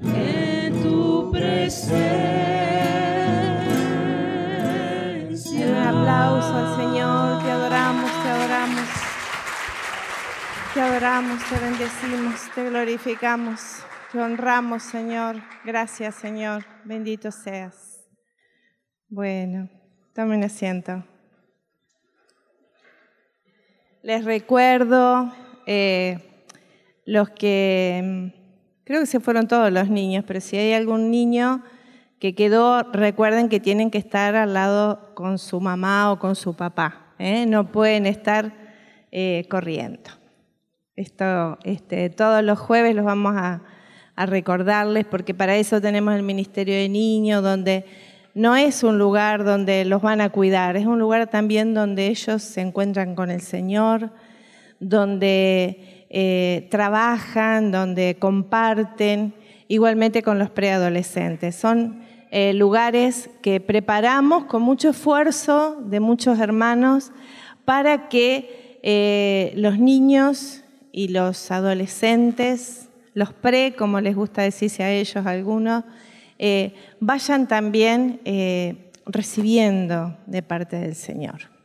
en tu presencia. Un aplauso al Señor, te adoramos, te adoramos. Te adoramos, te bendecimos, te glorificamos, te honramos, Señor. Gracias, Señor. Bendito seas. Bueno, tomen asiento. Les recuerdo, eh, los que, mm, creo que se fueron todos los niños, pero si hay algún niño que quedó, recuerden que tienen que estar al lado con su mamá o con su papá. ¿eh? No pueden estar eh, corriendo. Esto, este, todos los jueves los vamos a, a recordarles porque para eso tenemos el Ministerio de Niños, donde no es un lugar donde los van a cuidar, es un lugar también donde ellos se encuentran con el Señor, donde eh, trabajan, donde comparten, igualmente con los preadolescentes. Son eh, lugares que preparamos con mucho esfuerzo de muchos hermanos para que eh, los niños y los adolescentes, los pre, como les gusta decirse a ellos algunos, vayan también recibiendo de parte del Señor.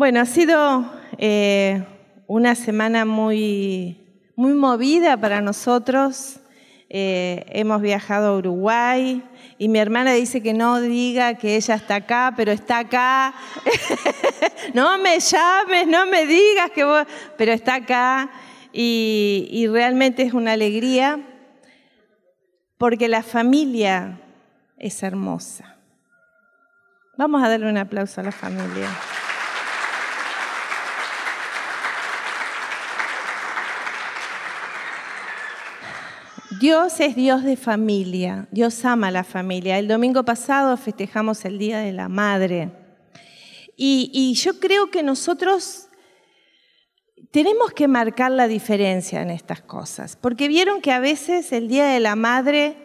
Bueno, ha sido eh, una semana muy, muy movida para nosotros. Eh, hemos viajado a Uruguay y mi hermana dice que no diga que ella está acá, pero está acá. no me llames, no me digas que vos, pero está acá y, y realmente es una alegría porque la familia es hermosa. Vamos a darle un aplauso a la familia. Dios es Dios de familia, Dios ama a la familia. El domingo pasado festejamos el Día de la Madre. Y, y, yo creo que nosotros tenemos que marcar la diferencia en estas cosas, porque vieron que a veces el Día de la Madre,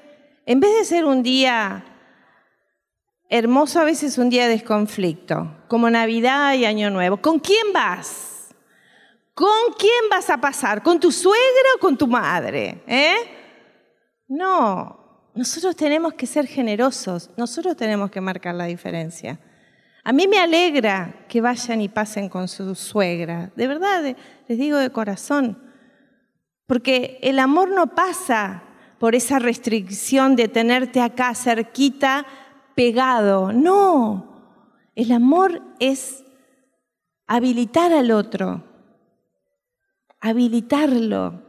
en vez de ser un día hermoso, a veces es un día de conflicto, como Navidad y Año Nuevo. ¿Con quién vas? ¿Con quién vas a pasar? ¿Con tu suegra o con tu madre? ¿Eh? No, nosotros tenemos que ser generosos, nosotros tenemos que marcar la diferencia. A mí me alegra que vayan y pasen con su suegra, de verdad, les digo de corazón, porque el amor no pasa por esa restricción de tenerte acá cerquita, pegado, no, el amor es habilitar al otro, habilitarlo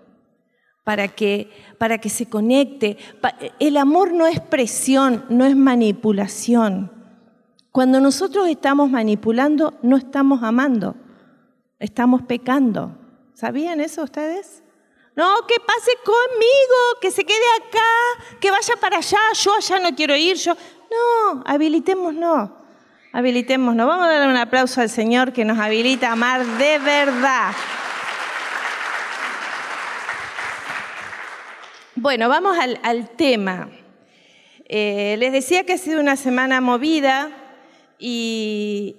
para que, para que se conecte. El amor no es presión, no es manipulación. Cuando nosotros estamos manipulando, no estamos amando, estamos pecando. ¿Sabían eso ustedes? No, que pase conmigo, que se quede acá, que vaya para allá, yo allá no quiero ir, yo. No, habilitémonos, habilitémonos. Vamos a darle un aplauso al Señor que nos habilita a amar de verdad. Bueno, vamos al, tema. Eh, les decía que ha sido una semana movida y,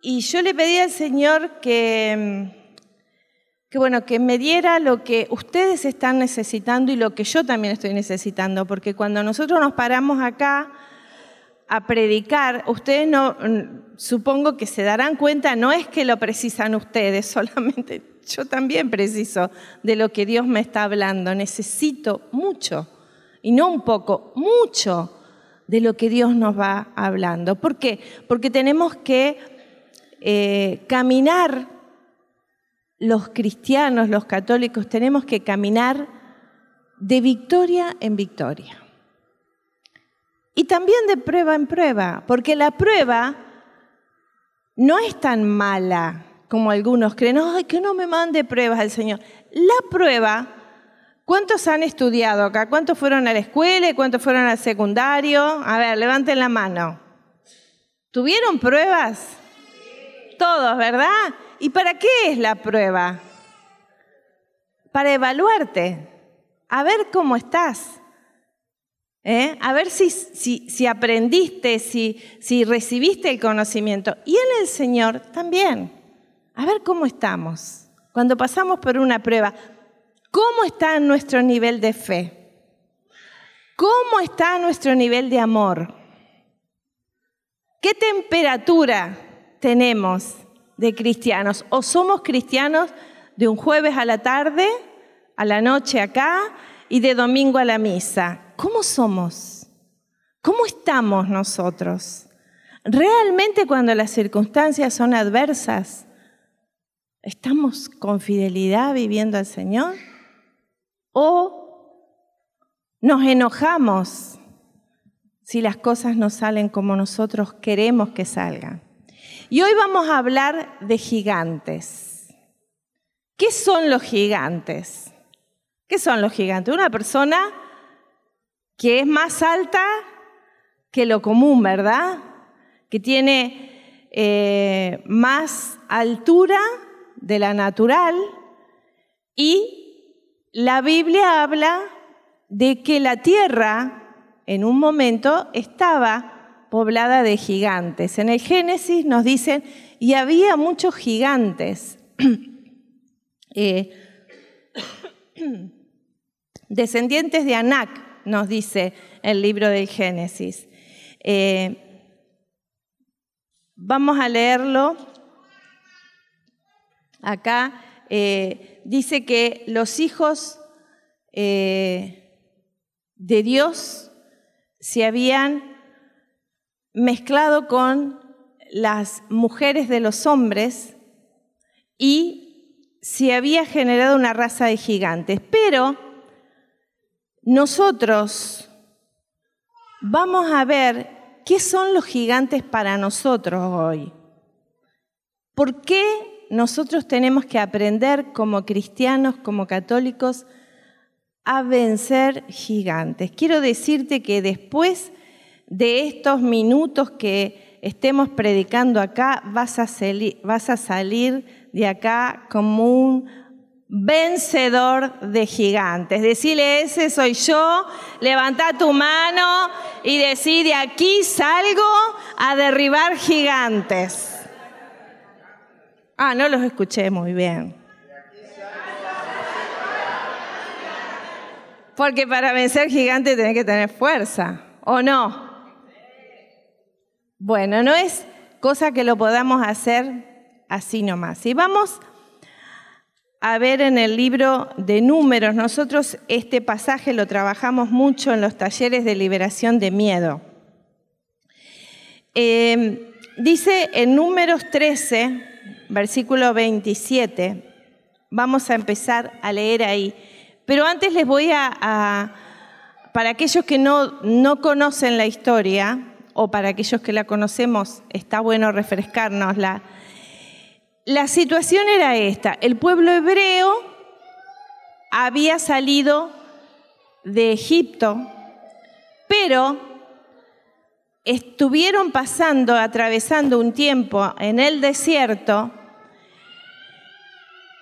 y yo le pedí al Señor que, que, bueno, que me diera lo que ustedes están necesitando y lo que yo también estoy necesitando, porque cuando nosotros nos paramos acá a predicar, ustedes no, supongo que se darán cuenta, no es que lo precisan ustedes solamente, yo también preciso de lo que Dios me está hablando, necesito mucho, y no un poco, mucho de lo que Dios nos va hablando. ¿Por qué? Porque tenemos que eh, caminar, los cristianos, los católicos, tenemos que caminar de victoria en victoria. Y también de prueba en prueba, porque la prueba no es tan mala como algunos creen. Ay, que no me mande pruebas al Señor. La prueba ¿Cuántos han estudiado acá? ¿Cuántos fueron a la escuela cuántos fueron al secundario? A ver, levanten la mano. ¿Tuvieron pruebas? Todos, ¿verdad? ¿Y para qué es la prueba? Para evaluarte, a ver cómo estás. ¿eh? A ver si, si, si aprendiste, si, si recibiste el conocimiento. Y en el Señor también. A ver cómo estamos. Cuando pasamos por una prueba, ¿cómo está nuestro nivel de fe? ¿Cómo está nuestro nivel de amor? ¿Qué temperatura tenemos de cristianos? ¿O somos cristianos de un jueves a la tarde, a la noche acá y de domingo a la misa? ¿Cómo somos? ¿Cómo estamos nosotros? ¿Realmente cuando las circunstancias son adversas, estamos con fidelidad viviendo al Señor? ¿O nos enojamos si las cosas no salen como nosotros queremos que salgan. Y hoy vamos a hablar de gigantes. ¿Qué son los gigantes? ¿Qué son los gigantes? Una persona que es más alta que lo común, ¿verdad? Que tiene eh, más altura de la natural y la Biblia habla de que la tierra en un momento estaba poblada de gigantes. En el Génesis nos dicen, y había muchos gigantes, eh, descendientes de Anac, nos dice el libro del Génesis. Eh, vamos a leerlo. Acá eh, dice que los hijos de Dios se habían mezclado con las mujeres de los hombres y se había generado una raza de gigantes. Pero nosotros vamos a ver qué son los gigantes para nosotros hoy. ¿Por qué nosotros tenemos que aprender como cristianos, como católicos, a vencer gigantes. Quiero decirte que después de estos minutos que estemos predicando acá, vas a, salir, vas a salir de acá como un vencedor de gigantes. Decirle, ese soy yo, levanta tu mano y decir, de aquí salgo a derribar gigantes. Ah, no los escuché muy bien. Porque para vencer gigantes tenés que tener fuerza, ¿o no? Bueno, no es cosa que lo podamos hacer así nomás. Y vamos a ver en el libro de números, nosotros este pasaje lo trabajamos mucho en los talleres de liberación de miedo. Eh, dice en números 13, versículo 27, vamos a empezar a leer ahí. Pero antes les voy a, para aquellos que no, no conocen la historia, o para aquellos que la conocemos, está bueno refrescárnosla. La situación era esta, el pueblo hebreo había salido de Egipto, pero estuvieron pasando, atravesando un tiempo en el desierto,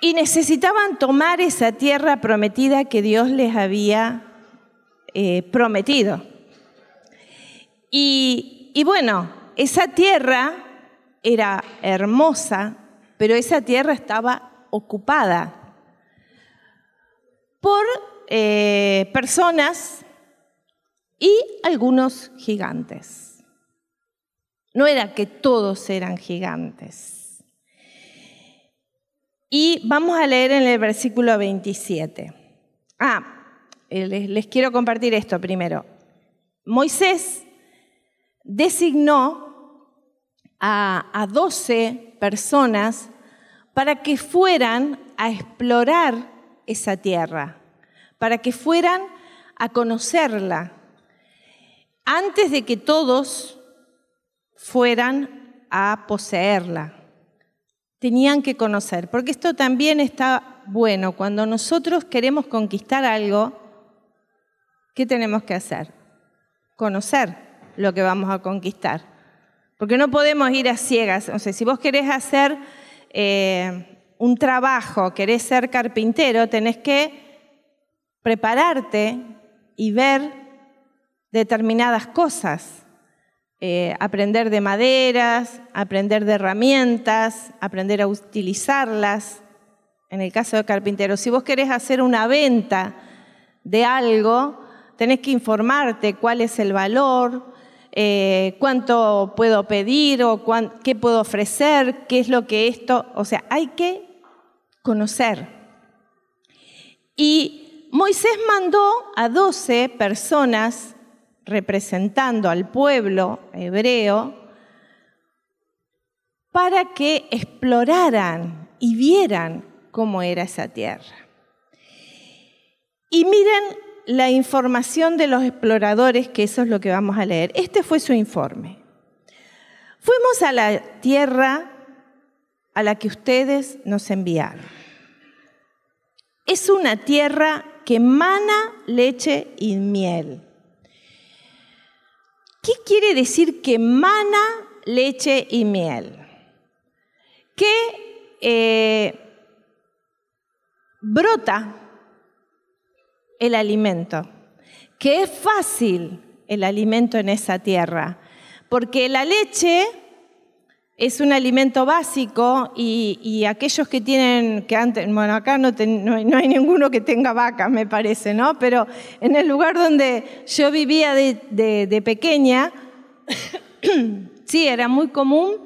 y necesitaban tomar esa tierra prometida que Dios les había eh, prometido. Y, bueno, esa tierra era hermosa, pero esa tierra estaba ocupada por eh, personas y algunos gigantes. No era que todos eran gigantes. Y vamos a leer en el versículo 27. Ah, eh, les, quiero compartir esto primero. Moisés designó a, a 12 personas para que fueran a explorar esa tierra, para que fueran a conocerla, antes de que todos fueran a poseerla tenían que conocer, porque esto también está bueno. Cuando nosotros queremos conquistar algo, ¿qué tenemos que hacer? Conocer lo que vamos a conquistar. Porque no podemos ir a ciegas. O sea, si vos querés hacer eh, un trabajo, querés ser carpintero, tenés que prepararte y ver determinadas cosas. Eh, aprender de maderas, aprender de herramientas, aprender a utilizarlas. En el caso de carpintero, si vos querés hacer una venta de algo, tenés que informarte cuál es el valor, eh, cuánto puedo pedir o qué puedo ofrecer, qué es lo que esto, o sea, hay que conocer. Y Moisés mandó a 12 personas representando al pueblo hebreo para que exploraran y vieran cómo era esa tierra. Y miren la información de los exploradores, que eso es lo que vamos a leer. Este fue su informe. Fuimos a la tierra a la que ustedes nos enviaron. Es una tierra que mana leche y miel. ¿Qué quiere decir que mana leche y miel? Que eh, brota el alimento, que es fácil el alimento en esa tierra, porque la leche es un alimento básico y, aquellos que tienen, que antes, bueno, acá no, hay ninguno que tenga vaca, me parece, ¿no? Pero en el lugar donde yo vivía de, pequeña, sí, era muy común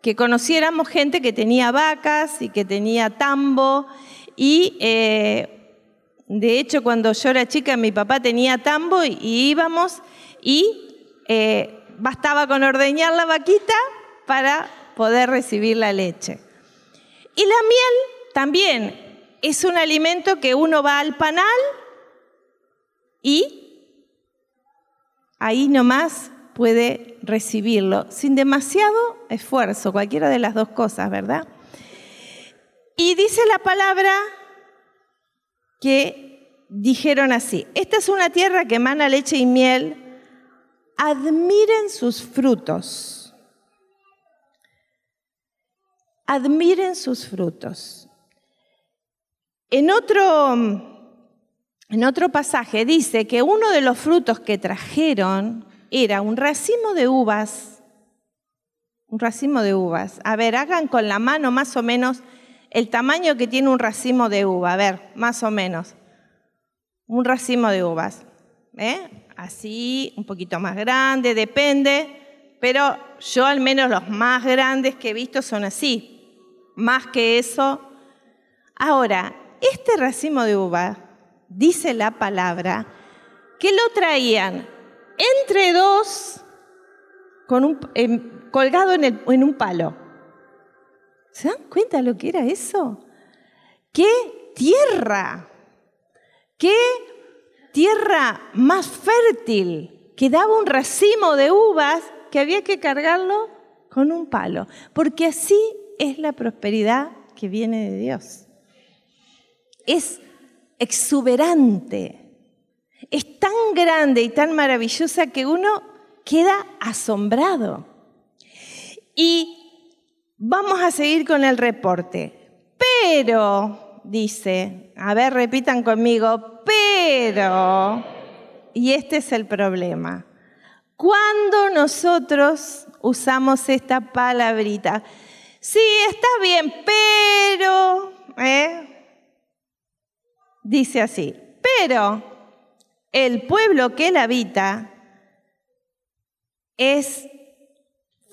que conociéramos gente que tenía vacas y que tenía tambo y eh, de hecho, cuando yo era chica, mi papá tenía tambo y, íbamos y eh, bastaba con ordeñar la vaquita para poder recibir la leche. Y la miel también es un alimento que uno va al panal y ahí nomás puede recibirlo sin demasiado esfuerzo, cualquiera de las dos cosas, ¿verdad? Y dice la palabra que dijeron así, esta es una tierra que emana leche y miel, admiren sus frutos, admiren sus frutos. En otro, en otro pasaje dice que uno de los frutos que trajeron era un racimo de uvas, un racimo de uvas. A ver, hagan con la mano más o menos el tamaño que tiene un racimo de uva, a ver, más o menos. Un racimo de uvas. ¿eh? Así, un poquito más grande, depende, pero yo al menos los más grandes que he visto son así. Más que eso. Ahora, este racimo de uva, dice la palabra, que lo traían entre dos, con un, colgado en un palo. ¿Se dan cuenta lo que era eso? ¡Qué tierra! ¡Qué tierra más fértil! Que daba un racimo de uvas que había que cargarlo con un palo. Porque así es la prosperidad que viene de Dios. Es exuberante. Es tan grande y tan maravillosa que uno queda asombrado. Y Vamos a seguir con el reporte. Pero, dice, a ver, repitan conmigo, pero, y este es el problema. Cuando nosotros usamos esta palabrita, sí, está bien, pero, ¿eh? dice así, pero el pueblo que él habita es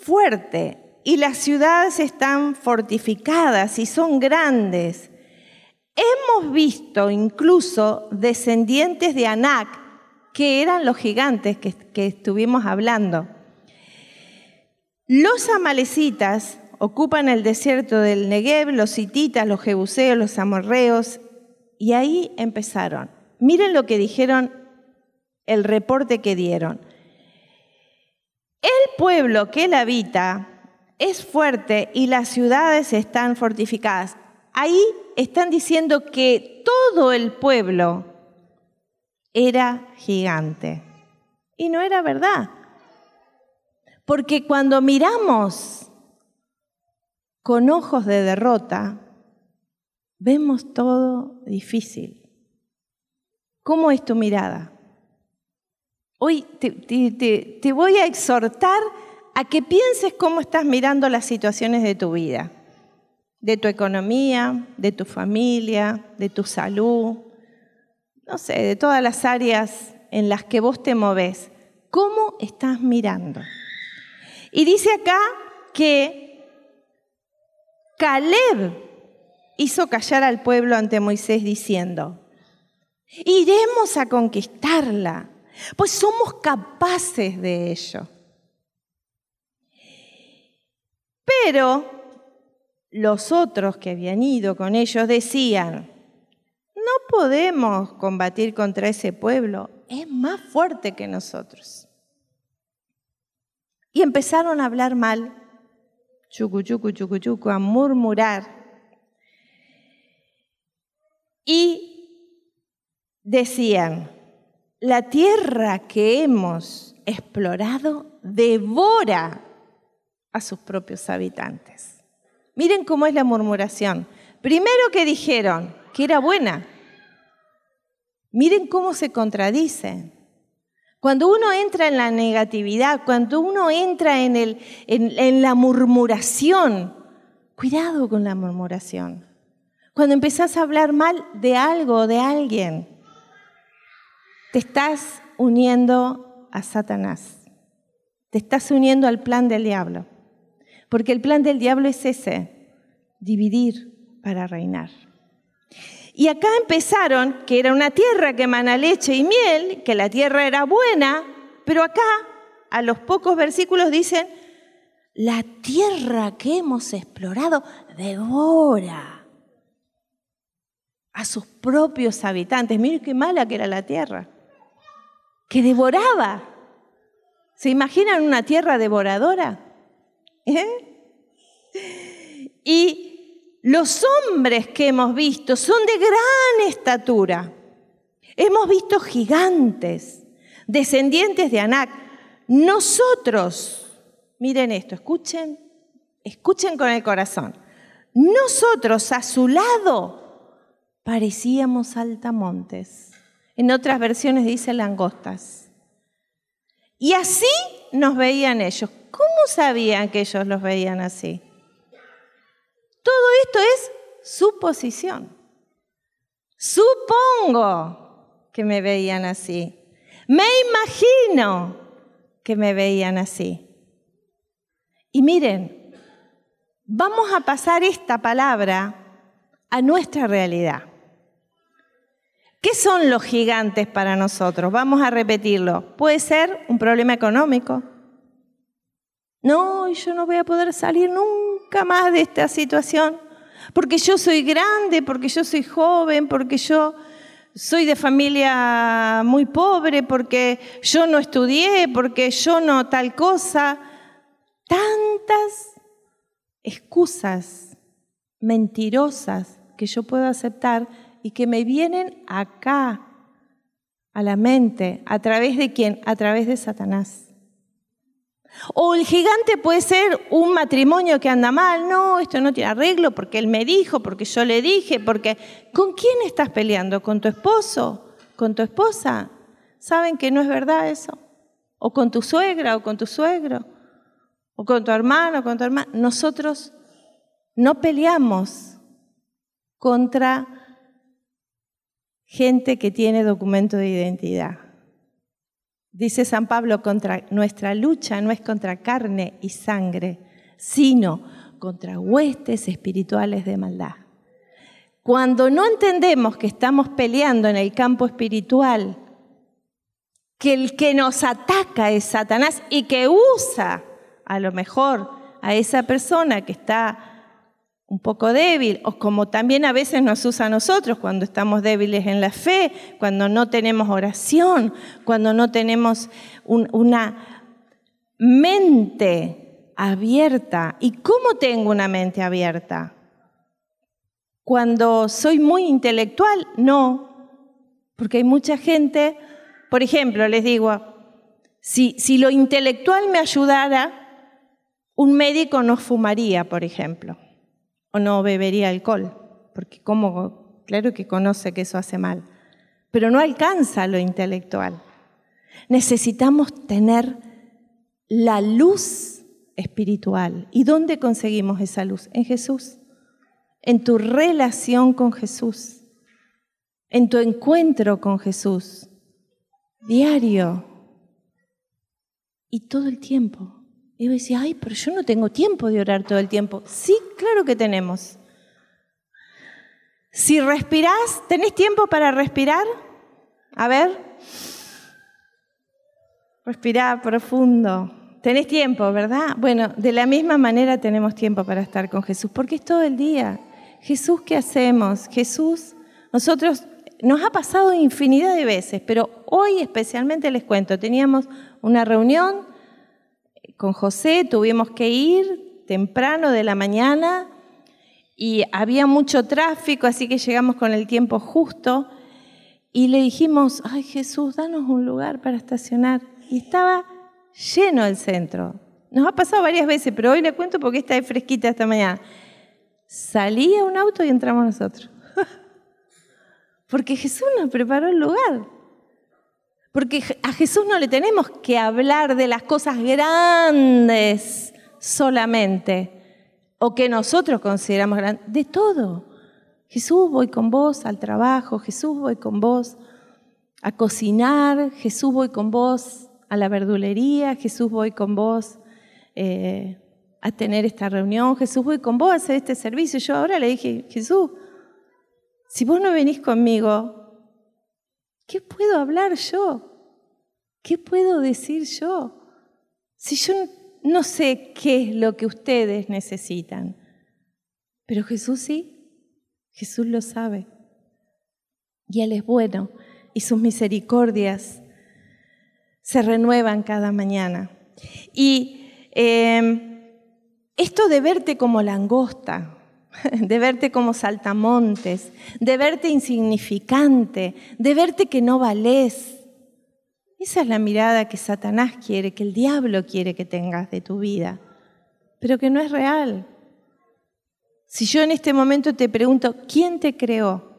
fuerte, y las ciudades están fortificadas y son grandes. Hemos visto incluso descendientes de Anac, que eran los gigantes que, estuvimos hablando. Los amalecitas ocupan el desierto del Negev, los hititas, los jebuseos, los amorreos, y ahí empezaron. Miren lo que dijeron, el reporte que dieron. El pueblo que él habita es fuerte y las ciudades están fortificadas. Ahí están diciendo que todo el pueblo era gigante. Y no era verdad. Porque cuando miramos con ojos de derrota, vemos todo difícil. ¿Cómo es tu mirada? Hoy te, voy a exhortar a que pienses cómo estás mirando las situaciones de tu vida, de tu economía, de tu familia, de tu salud, no sé, de todas las áreas en las que vos te moves. ¿Cómo estás mirando? Y dice acá que Caleb hizo callar al pueblo ante Moisés diciendo, iremos a conquistarla, pues somos capaces de ello. Pero los otros que habían ido con ellos decían, no podemos combatir contra ese pueblo, es más fuerte que nosotros. Y empezaron a hablar mal, chucu, chucu, chucu, chucu, a murmurar. Y decían, la tierra que hemos explorado devora a sus propios habitantes. Miren cómo es la murmuración. Primero que dijeron que era buena. Miren cómo se contradicen. Cuando uno entra en la negatividad, cuando uno entra en, el, en, la murmuración, cuidado con la murmuración. Cuando empezás a hablar mal de algo o de alguien, te estás uniendo a Satanás. Te estás uniendo al plan del diablo. Porque el plan del diablo es ese, dividir para reinar. Y acá empezaron que era una tierra que emana leche y miel, que la tierra era buena, pero acá, a los pocos versículos dicen, la tierra que hemos explorado devora a sus propios habitantes. Miren qué mala que era la tierra, que devoraba. ¿Se imaginan una tierra devoradora? ¿Eh? Y los hombres que hemos visto son de gran estatura. Hemos visto gigantes, descendientes de Anac. Nosotros, miren esto, escuchen, escuchen con el corazón. Nosotros a su lado parecíamos altamontes. En otras versiones dice langostas. Y así nos veían ellos. ¿Cómo sabían que ellos los veían así? Todo esto es suposición. Supongo que me veían así. Me imagino que me veían así. Y miren, vamos a pasar esta palabra a nuestra realidad. ¿Qué son los gigantes para nosotros? Vamos a repetirlo. Puede ser un problema económico, no, yo no voy a poder salir nunca más de esta situación, porque yo soy grande, porque yo soy joven, porque yo soy de familia muy pobre, porque yo no estudié, porque yo no tal cosa. Tantas excusas mentirosas que yo puedo aceptar y que me vienen acá, a la mente, a través de quién? A través de Satanás. O el gigante puede ser un matrimonio que anda mal. No, esto no tiene arreglo porque él me dijo, porque yo le dije, porque... ¿Con quién estás peleando? ¿Con tu esposo? ¿Con tu esposa? ¿Saben que no es verdad eso? ¿O con tu suegra o con tu suegro? ¿O con tu hermano o con tu hermana? Nosotros no peleamos contra gente que tiene documento de identidad. Dice San Pablo, contra nuestra lucha no es contra carne y sangre, sino contra huestes espirituales de maldad. Cuando no entendemos que estamos peleando en el campo espiritual, que el que nos ataca es Satanás y que usa a lo mejor a esa persona que está un poco débil, o como también a veces nos usa a nosotros cuando estamos débiles en la fe, cuando no tenemos oración, cuando no tenemos una mente abierta. ¿Y cómo tengo una mente abierta? Cuando soy muy intelectual, no, porque hay mucha gente, por ejemplo, les digo, si, si lo intelectual me ayudara, un médico no fumaría, por ejemplo, o no bebería alcohol, porque como, claro que conoce que eso hace mal, pero no alcanza lo intelectual. Necesitamos tener la luz espiritual. ¿Y dónde conseguimos esa luz? En Jesús, en tu relación con Jesús, en tu encuentro con Jesús, diario y todo el tiempo. Y yo decía, ay, pero yo no tengo tiempo de orar todo el tiempo. Sí, claro que tenemos. Si respirás, ¿tenés tiempo para respirar? A ver. Respirá profundo. Tenés tiempo, ¿verdad? Bueno, de la misma manera tenemos tiempo para estar con Jesús, porque es todo el día. Jesús, ¿qué hacemos? Jesús, nosotros nos ha pasado infinidad de veces, pero hoy especialmente les cuento, teníamos una reunión con José, tuvimos que ir temprano de la mañana y había mucho tráfico, así que llegamos con el tiempo justo y le dijimos, ay Jesús, danos un lugar para estacionar. Y estaba lleno el centro. Nos ha pasado varias veces, pero hoy le cuento porque está fresquita esta mañana. Salía un auto y entramos nosotros. porque Jesús nos preparó el lugar. Porque a Jesús no le tenemos que hablar de las cosas grandes solamente o que nosotros consideramos grandes, de todo. Jesús, voy con vos al trabajo, Jesús, voy con vos a cocinar, Jesús, voy con vos a la verdulería, Jesús, voy con vos eh, a tener esta reunión, Jesús, voy con vos a hacer este servicio. Yo ahora le dije, Jesús, si vos no venís conmigo, ¿qué puedo hablar yo? ¿Qué puedo decir yo? Si yo no sé qué es lo que ustedes necesitan, pero Jesús sí, Jesús lo sabe. Y Él es bueno y sus misericordias se renuevan cada mañana. Y em, esto de verte como langosta, de verte como saltamontes, de verte insignificante, de verte que no vales, esa es la mirada que Satanás quiere, que el diablo quiere que tengas de tu vida, pero que no es real. Si yo en este momento te pregunto, ¿quién te creó?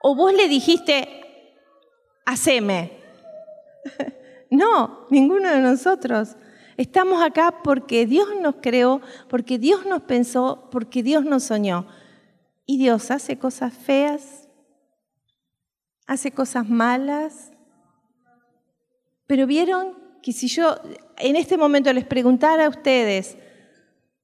O vos le dijiste, haceme. No, ninguno de nosotros. Estamos acá porque Dios nos creó, porque Dios nos pensó, porque Dios nos soñó. Y Dios hace cosas feas, hace cosas malas, pero vieron que si yo en este momento les preguntara a ustedes,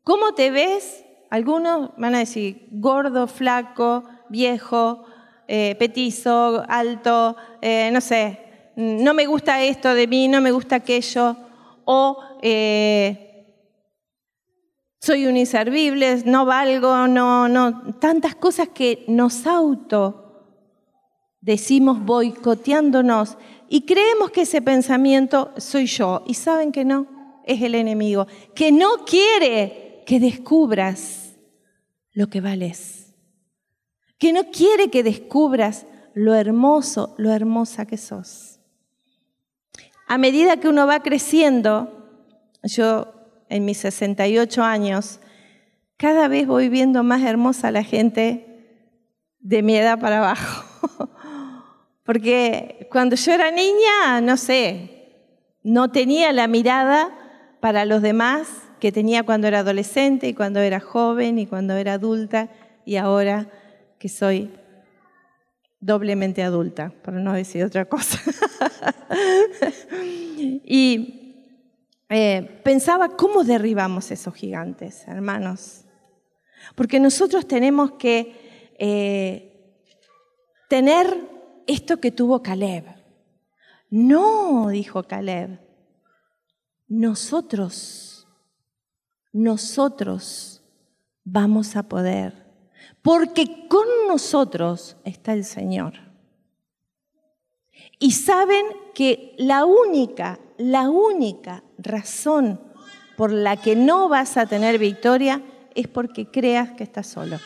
¿cómo te ves? Algunos van a decir gordo, flaco, viejo, eh, petizo, alto, eh, no sé, no me gusta esto de mí, no me gusta aquello, o eh, soy un inservible, no valgo, no, no, tantas cosas que nos auto decimos boicoteándonos y creemos que ese pensamiento soy yo. Y saben que no, es el enemigo, que no quiere que descubras lo que vales, que no quiere que descubras lo hermoso, lo hermosa que sos. A medida que uno va creciendo, yo en mis 68 años, cada vez voy viendo más hermosa a la gente de mi edad para abajo. Porque cuando yo era niña, no sé, no tenía la mirada para los demás que tenía cuando era adolescente y cuando era joven y cuando era adulta y ahora que soy doblemente adulta, por no decir otra cosa. y eh, pensaba, ¿cómo derribamos esos gigantes, hermanos? Porque nosotros tenemos que eh, tener esto que tuvo Caleb. No, dijo Caleb, nosotros, nosotros vamos a poder, porque con nosotros está el Señor. Y saben que la única, la única razón por la que no vas a tener victoria es porque creas que estás solo.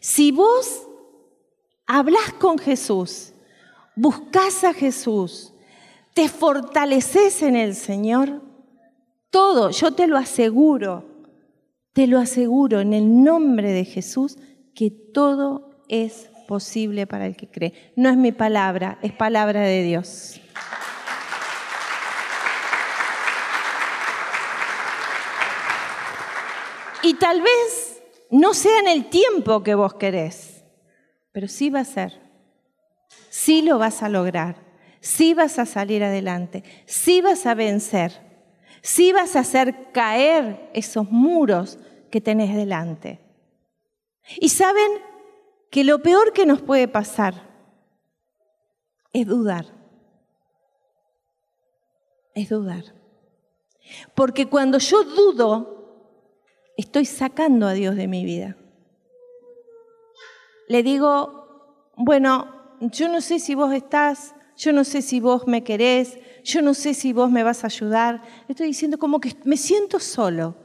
Si vos hablas con Jesús, buscas a Jesús, te fortaleces en el Señor, todo, yo te lo aseguro, te lo aseguro en el nombre de Jesús, que todo es posible para el que cree. No es mi palabra, es palabra de Dios. Y tal vez no sea en el tiempo que vos querés, pero sí va a ser. Sí lo vas a lograr, sí vas a salir adelante, sí vas a vencer, sí vas a hacer caer esos muros que tenés delante. Y saben que lo peor que nos puede pasar es dudar. Es dudar. Porque cuando yo dudo, estoy sacando a Dios de mi vida. Le digo, bueno, yo no sé si vos estás, yo no sé si vos me querés, yo no sé si vos me vas a ayudar. Estoy diciendo como que me siento solo.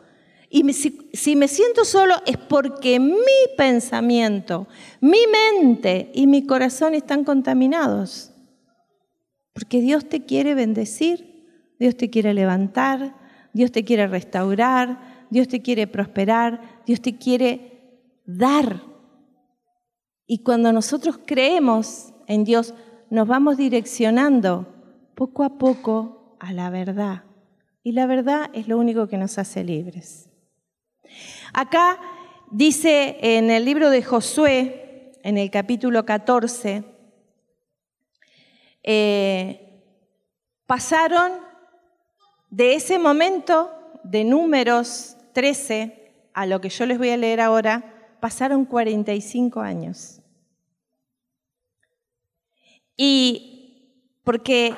Y si, me siento solo es porque mi pensamiento, mi mente y mi corazón están contaminados. Porque Dios te quiere bendecir, Dios te quiere levantar, Dios te quiere restaurar, Dios te quiere prosperar, Dios te quiere dar. Y cuando nosotros creemos en Dios, nos vamos direccionando poco a poco a la verdad. Y la verdad es lo único que nos hace libres. Acá dice en el libro de Josué, en el capítulo 14, eh, pasaron de ese momento de números 13 a lo que yo les voy a leer ahora, pasaron 45 años. Y porque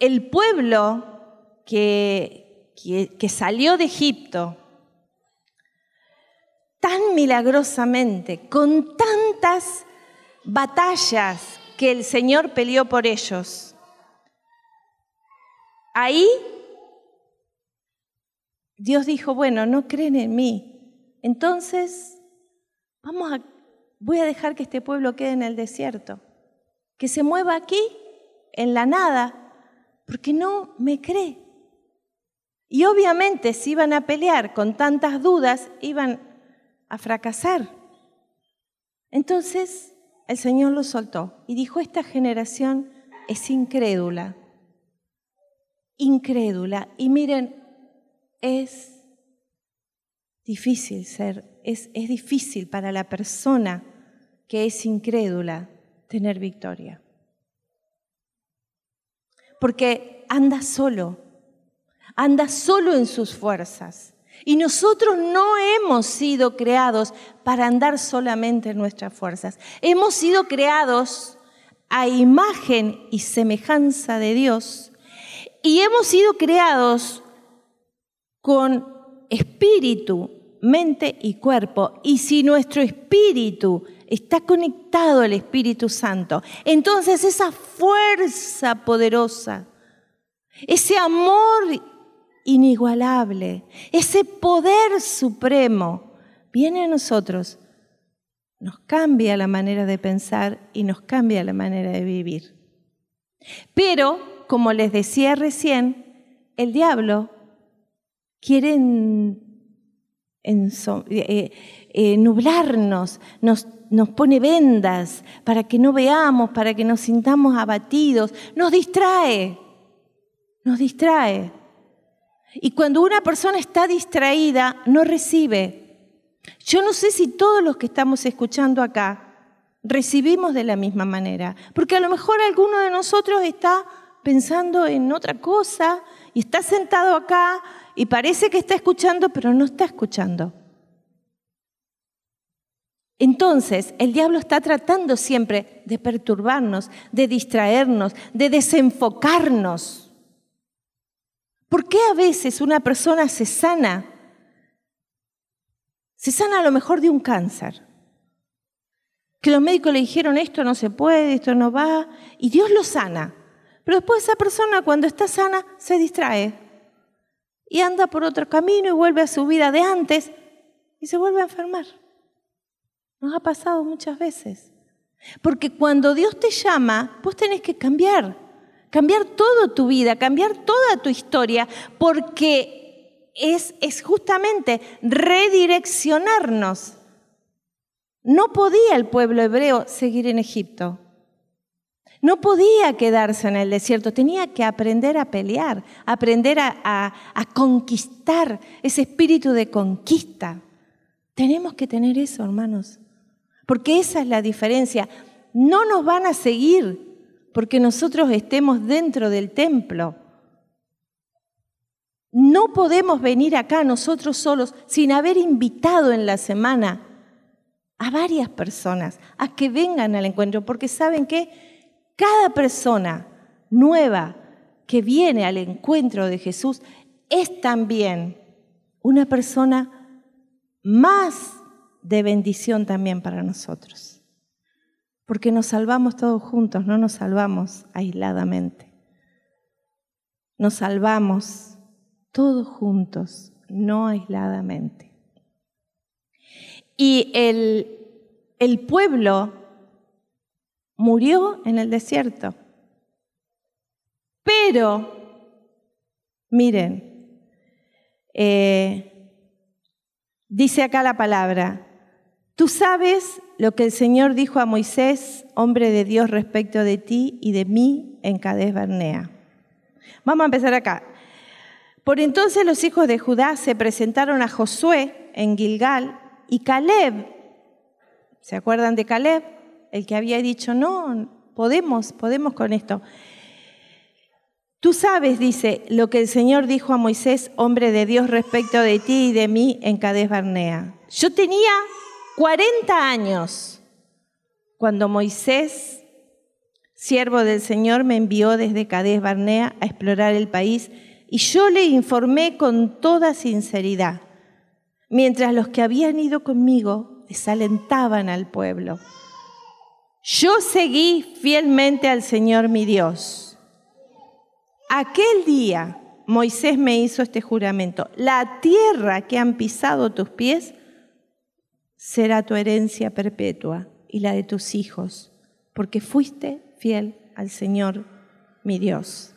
el pueblo que, que salió de Egipto, tan milagrosamente, con tantas batallas que el Señor peleó por ellos. Ahí Dios dijo, bueno, no creen en mí. Entonces, vamos a, voy a dejar que este pueblo quede en el desierto, que se mueva aquí, en la nada, porque no me cree. Y obviamente si iban a pelear con tantas dudas, iban a fracasar. Entonces el Señor lo soltó y dijo, esta generación es incrédula, incrédula. Y miren, es difícil ser, es, es difícil para la persona que es incrédula tener victoria. Porque anda solo, anda solo en sus fuerzas. Y nosotros no hemos sido creados para andar solamente en nuestras fuerzas. Hemos sido creados a imagen y semejanza de Dios. Y hemos sido creados con espíritu, mente y cuerpo. Y si nuestro espíritu está conectado al Espíritu Santo, entonces esa fuerza poderosa, ese amor inigualable, ese poder supremo, viene a nosotros, nos cambia la manera de pensar y nos cambia la manera de vivir. Pero, como les decía recién, el diablo quiere eh, eh, nublarnos, nos, nos pone vendas para que no veamos, para que nos sintamos abatidos, nos distrae, nos distrae. Y cuando una persona está distraída, no recibe. Yo no sé si todos los que estamos escuchando acá recibimos de la misma manera, porque a lo mejor alguno de nosotros está pensando en otra cosa y está sentado acá y parece que está escuchando, pero no está escuchando. Entonces, el diablo está tratando siempre de perturbarnos, de distraernos, de desenfocarnos. ¿Por qué a veces una persona se sana? Se sana a lo mejor de un cáncer. Que los médicos le dijeron esto no se puede, esto no va, y Dios lo sana. Pero después esa persona cuando está sana se distrae y anda por otro camino y vuelve a su vida de antes y se vuelve a enfermar. Nos ha pasado muchas veces. Porque cuando Dios te llama, vos tenés que cambiar, cambiar toda tu vida, cambiar toda tu historia, porque es, es justamente redireccionarnos. No podía el pueblo hebreo seguir en Egipto. No podía quedarse en el desierto, tenía que aprender a pelear, aprender a, conquistar ese espíritu de conquista. Tenemos que tener eso, hermanos, porque esa es la diferencia. No nos van a seguir porque nosotros estemos dentro del templo. No podemos venir acá nosotros solos sin haber invitado en la semana a varias personas a que vengan al encuentro, porque saben que cada persona nueva que viene al encuentro de Jesús es también una persona más de bendición también para nosotros. Porque nos salvamos todos juntos, no nos salvamos aisladamente. Nos salvamos todos juntos, no aisladamente. Y el, el pueblo murió en el desierto. Pero, miren, eh, dice acá la palabra, tú sabes lo que el Señor dijo a Moisés, hombre de Dios, respecto de ti y de mí en Cades Barnea. Vamos a empezar acá. Por entonces los hijos de Judá se presentaron a Josué en Gilgal y Caleb, ¿se acuerdan de Caleb? el que había dicho, no, podemos, podemos con esto. Tú sabes, dice, lo que el Señor dijo a Moisés, hombre de Dios, respecto de ti y de mí en Cades Barnea. Yo tenía 40 años cuando Moisés, siervo del Señor, me envió desde Cades Barnea a explorar el país y yo le informé con toda sinceridad, mientras los que habían ido conmigo desalentaban al pueblo. Yo seguí fielmente al Señor mi Dios. Aquel día Moisés me hizo este juramento. La tierra que han pisado tus pies será tu herencia perpetua y la de tus hijos, porque fuiste fiel al Señor mi Dios.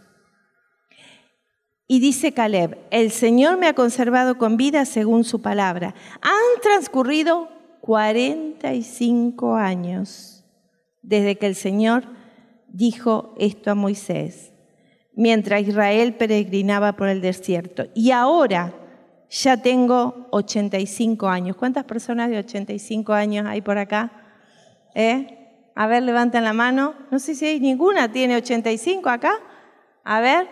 Y dice Caleb, el Señor me ha conservado con vida según su palabra. Han transcurrido 45 años desde que el Señor dijo esto a Moisés, mientras Israel peregrinaba por el desierto. Y ahora ya tengo 85 años. ¿Cuántas personas de 85 años hay por acá? ¿Eh? A ver, levanten la mano. No sé si hay ninguna, tiene 85 acá. A ver.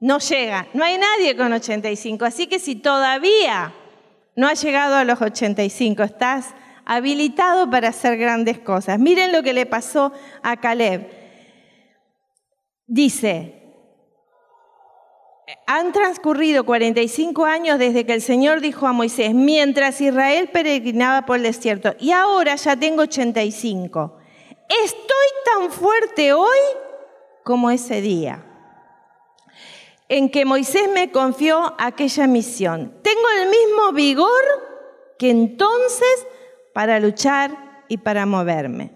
No llega, no hay nadie con 85. Así que si todavía no has llegado a los 85, estás habilitado para hacer grandes cosas. Miren lo que le pasó a Caleb. Dice, han transcurrido 45 años desde que el Señor dijo a Moisés, mientras Israel peregrinaba por el desierto, y ahora ya tengo 85. Estoy tan fuerte hoy como ese día en que Moisés me confió aquella misión. Tengo el mismo vigor que entonces para luchar y para moverme.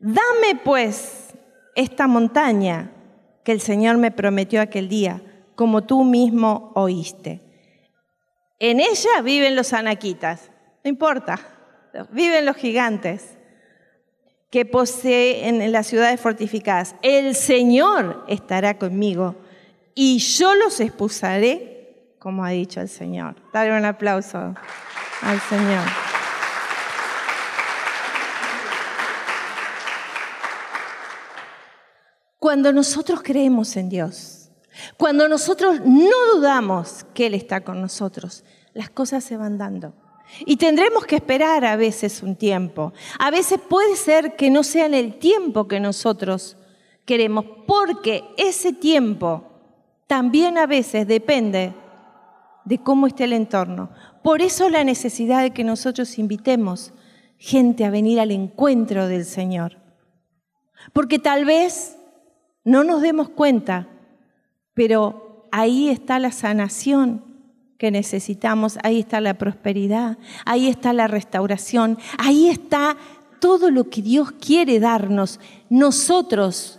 Dame pues esta montaña que el Señor me prometió aquel día, como tú mismo oíste. En ella viven los anaquitas, no importa, viven los gigantes que poseen en las ciudades fortificadas. El Señor estará conmigo y yo los expulsaré, como ha dicho el Señor. Dale un aplauso al Señor. Cuando nosotros creemos en Dios, cuando nosotros no dudamos que Él está con nosotros, las cosas se van dando. Y tendremos que esperar a veces un tiempo. A veces puede ser que no sea en el tiempo que nosotros queremos, porque ese tiempo también a veces depende de cómo esté el entorno. Por eso la necesidad de que nosotros invitemos gente a venir al encuentro del Señor. Porque tal vez no nos demos cuenta, pero ahí está la sanación que necesitamos, ahí está la prosperidad, ahí está la restauración, ahí está todo lo que Dios quiere darnos. Nosotros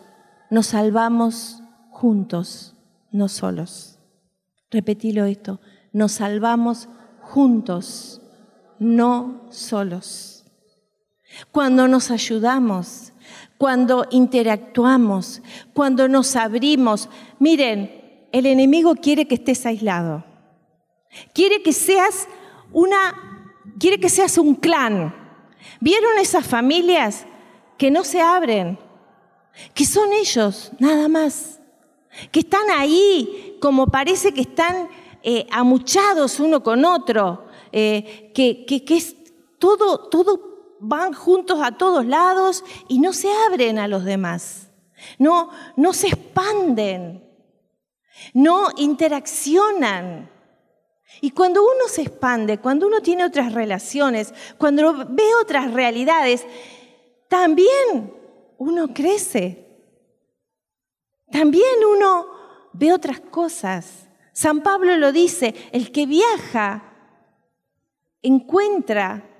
nos salvamos juntos, no solos. Repetilo esto, nos salvamos juntos, no solos. Cuando nos ayudamos, cuando interactuamos, cuando nos abrimos. Miren, el enemigo quiere que estés aislado. Quiere que seas una, quiere que seas un clan. ¿Vieron esas familias que no se abren? Que son ellos, nada más. Que están ahí como parece que están eh, amuchados uno con otro. Eh, que, que, es todo, todo van juntos a todos lados y no se abren a los demás. No, no se expanden. No interaccionan. Y cuando uno se expande, cuando uno tiene otras relaciones, cuando ve otras realidades, también uno crece. También uno ve otras cosas. San Pablo lo dice, el que viaja encuentra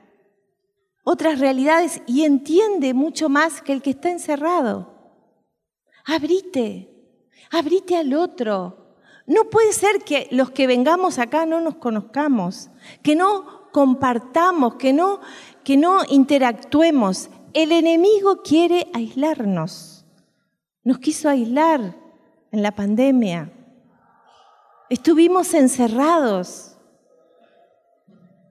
otras realidades y entiende mucho más que el que está encerrado. Abrite, abrite al otro, no puede ser que los que vengamos acá no nos conozcamos, que no compartamos, que no, que no interactuemos. El enemigo quiere aislarnos. Nos quiso aislar en la pandemia. Estuvimos encerrados.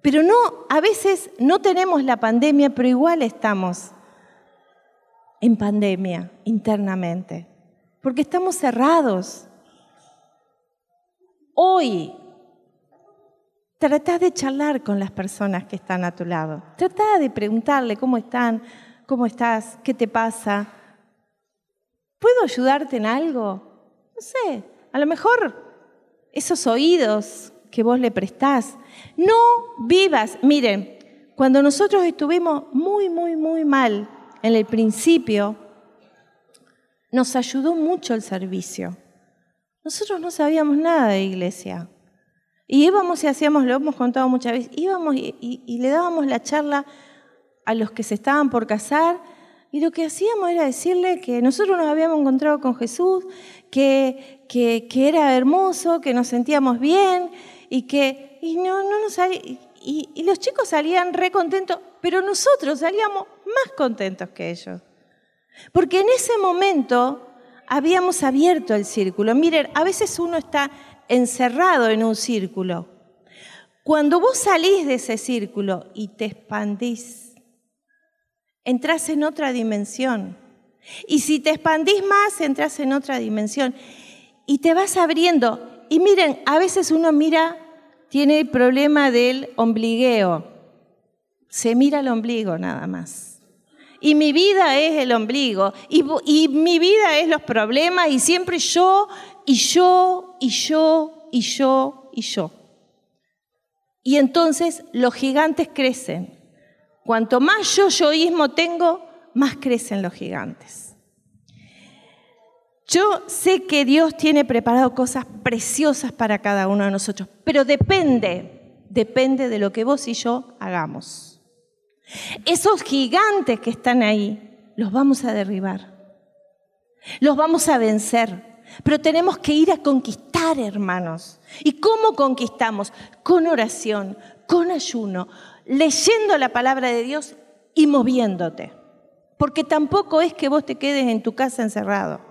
Pero no, a veces no tenemos la pandemia, pero igual estamos en pandemia internamente, porque estamos cerrados. Hoy, trata de charlar con las personas que están a tu lado. Trata de preguntarle cómo están, cómo estás, qué te pasa. ¿Puedo ayudarte en algo? No sé, a lo mejor esos oídos que vos le prestás. No vivas, miren, cuando nosotros estuvimos muy, muy, muy mal en el principio, nos ayudó mucho el servicio. Nosotros no sabíamos nada de iglesia. Y íbamos y hacíamos, lo hemos contado muchas veces, íbamos y, le dábamos la charla a los que se estaban por casar y lo que hacíamos era decirle que nosotros nos habíamos encontrado con Jesús, que, que, era hermoso, que nos sentíamos bien y que y no, no nos y, y, los chicos salían re contentos, pero nosotros salíamos más contentos que ellos. Porque en ese momento habíamos abierto el círculo. Miren, a veces uno está encerrado en un círculo. Cuando vos salís de ese círculo y te expandís, entras en otra dimensión. Y si te expandís más, entras en otra dimensión. Y te vas abriendo. Y miren, a veces uno mira, tiene el problema del ombligueo. Se mira el ombligo nada más y mi vida es el ombligo y, mi vida es los problemas y siempre yo y yo y yo y yo y yo. Y entonces los gigantes crecen. Cuanto más yo yoísmo tengo, más crecen los gigantes. Yo sé que Dios tiene preparado cosas preciosas para cada uno de nosotros, pero depende, depende de lo que vos y yo hagamos. Esos gigantes que están ahí, los vamos a derribar. Los vamos a vencer. Pero tenemos que ir a conquistar, hermanos. ¿Y cómo conquistamos? Con oración, con ayuno, leyendo la palabra de Dios y moviéndote. Porque tampoco es que vos te quedes en tu casa encerrado.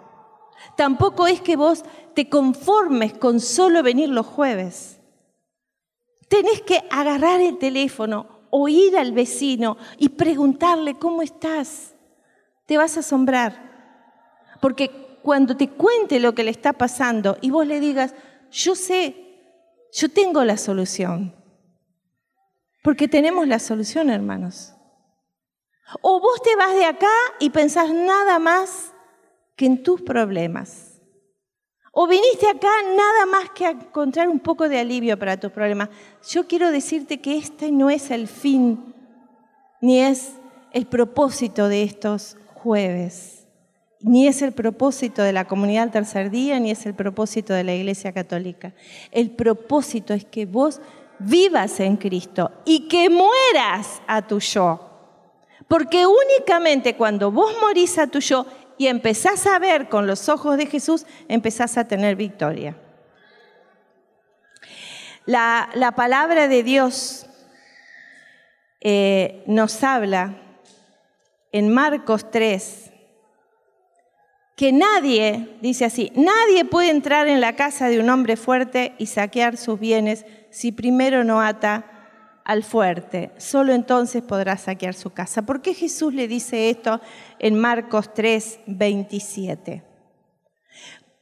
Tampoco es que vos te conformes con solo venir los jueves. Tenés que agarrar el teléfono o ir al vecino y preguntarle, ¿cómo estás? Te vas a asombrar. Porque cuando te cuente lo que le está pasando y vos le digas, yo sé, yo tengo la solución. Porque tenemos la solución, hermanos. O vos te vas de acá y pensás nada más que en tus problemas. O viniste acá nada más que a encontrar un poco de alivio para tus problemas. Yo quiero decirte que este no es el fin, ni es el propósito de estos jueves. ni es el propósito de la comunidad del tercer día, ni es el propósito de la Iglesia Católica. El propósito es que vos vivas en Cristo y que mueras a tu yo. Porque únicamente cuando vos morís a tu yo y empezás a ver con los ojos de Jesús, empezás a tener victoria. La, la palabra de Dios eh, nos habla en Marcos 3 que nadie, dice así, nadie puede entrar en la casa de un hombre fuerte y saquear sus bienes si primero no ata al fuerte. Solo entonces podrá saquear su casa. ¿Por qué Jesús le dice esto en Marcos 3, 27?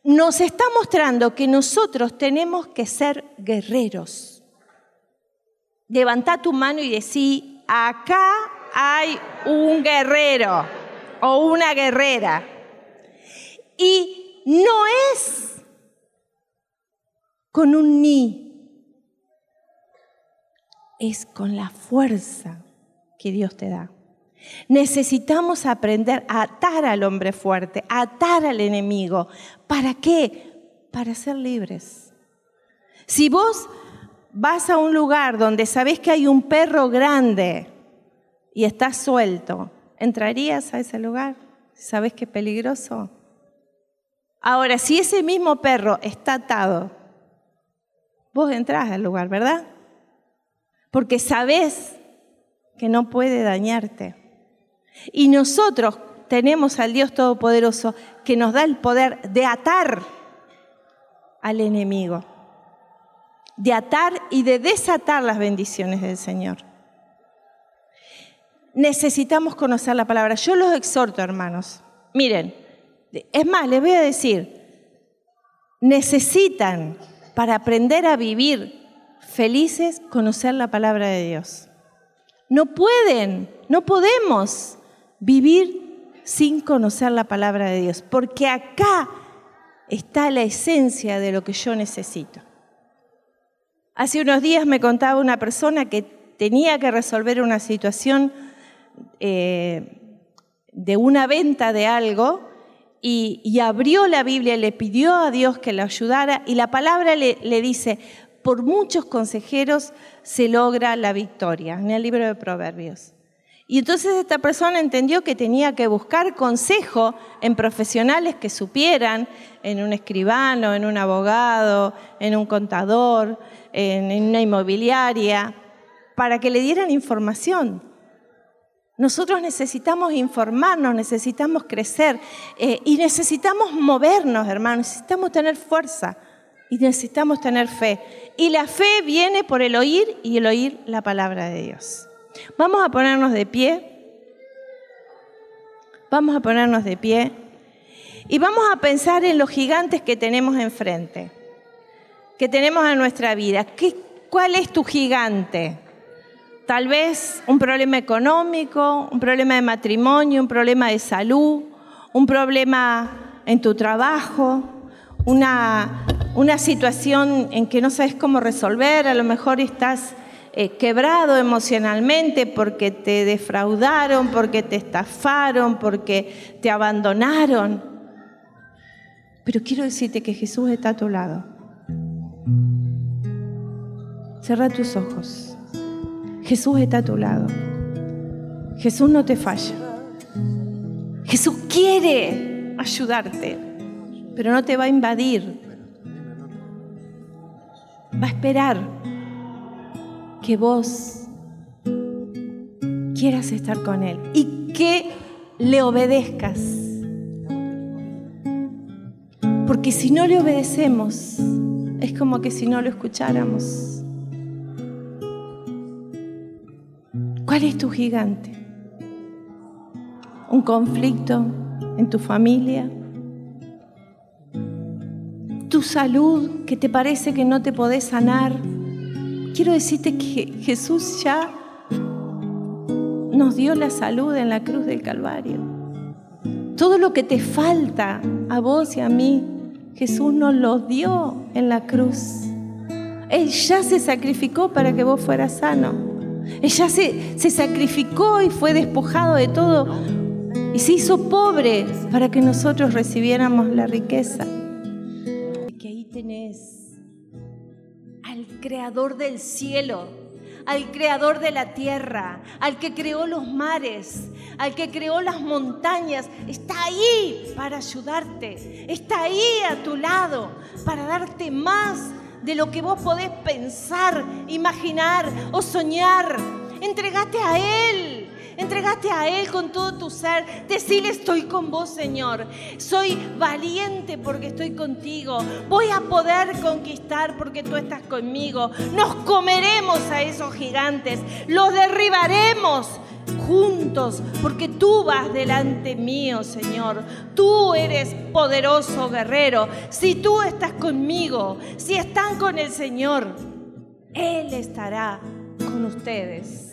Nos está mostrando que nosotros tenemos que ser guerreros. Levanta tu mano y decí, acá hay un guerrero o una guerrera. Y no es con un ni, es con la fuerza que Dios te da. Necesitamos aprender a atar al hombre fuerte, a atar al enemigo. ¿Para qué? Para ser libres. Si vos vas a un lugar donde sabés que hay un perro grande y estás suelto, ¿entrarías a ese lugar? ¿Sabés que es peligroso? Ahora, si ese mismo perro está atado, vos entrás al lugar, ¿verdad? Porque sabes que no puede dañarte. Y nosotros tenemos al Dios Todopoderoso que nos da el poder de atar al enemigo, de atar y de desatar las bendiciones del Señor. Necesitamos conocer la palabra. Yo los exhorto, hermanos. Miren, es más, les voy a decir, necesitan para aprender a vivir felices conocer la palabra de Dios. No pueden, no podemos vivir sin conocer la palabra de Dios, porque acá está la esencia de lo que yo necesito. Hace unos días me contaba una persona que tenía que resolver una situación eh, de una venta de algo y, abrió la Biblia, le pidió a Dios que le ayudara y la palabra le dice, por muchos consejeros se logra la victoria, en el libro de Proverbios. Y entonces esta persona entendió que tenía que buscar consejo en profesionales que supieran, en un escribano, en un abogado, en un contador, en una inmobiliaria, para que le dieran información. Nosotros necesitamos informarnos, necesitamos crecer eh, y necesitamos movernos, hermanos, necesitamos tener fuerza y necesitamos tener fe. Y la fe viene por el oír y el oír la palabra de Dios. Vamos a ponernos de pie. Vamos a ponernos de pie. Y vamos a pensar en los gigantes que tenemos enfrente, que tenemos en nuestra vida. ¿Qué, ¿Cuál es tu gigante? Tal vez un problema económico, un problema de matrimonio, un problema de salud, un problema en tu trabajo, una una situación en que no sabes cómo resolver, a lo mejor estás eh, quebrado emocionalmente porque te defraudaron, porque te estafaron, porque te abandonaron. Pero quiero decirte que Jesús está a tu lado. Cerra tus ojos. Jesús está a tu lado. Jesús no te falla. Jesús quiere ayudarte, pero no te va a invadir va a esperar que vos quieras estar con Él y que le obedezcas. Porque si no le obedecemos, es como que si no lo escucháramos. ¿Cuál es tu gigante? ¿Un conflicto en tu familia? Tu salud, que te parece que no te podés sanar. Quiero decirte que Jesús ya nos dio la salud en la cruz del Calvario. Todo lo que te falta a vos y a mí, Jesús nos lo dio en la cruz. Él ya se sacrificó para que vos fueras sano. Él ya se, se sacrificó y fue despojado de todo y se hizo pobre para que nosotros recibiéramos la riqueza. Creador del cielo, al creador de la tierra, al que creó los mares, al que creó las montañas. Está ahí para ayudarte, está ahí a tu lado para darte más de lo que vos podés pensar, imaginar o soñar. Entregate a Él. Entregate a Él con todo tu ser. Decile, estoy con vos, Señor. Soy valiente porque estoy contigo. Voy a poder conquistar porque tú estás conmigo. Nos comeremos a esos gigantes. Los derribaremos juntos, porque tú vas delante mío, Señor. Tú eres poderoso guerrero. Si tú estás conmigo, si están con el Señor, Él estará con ustedes.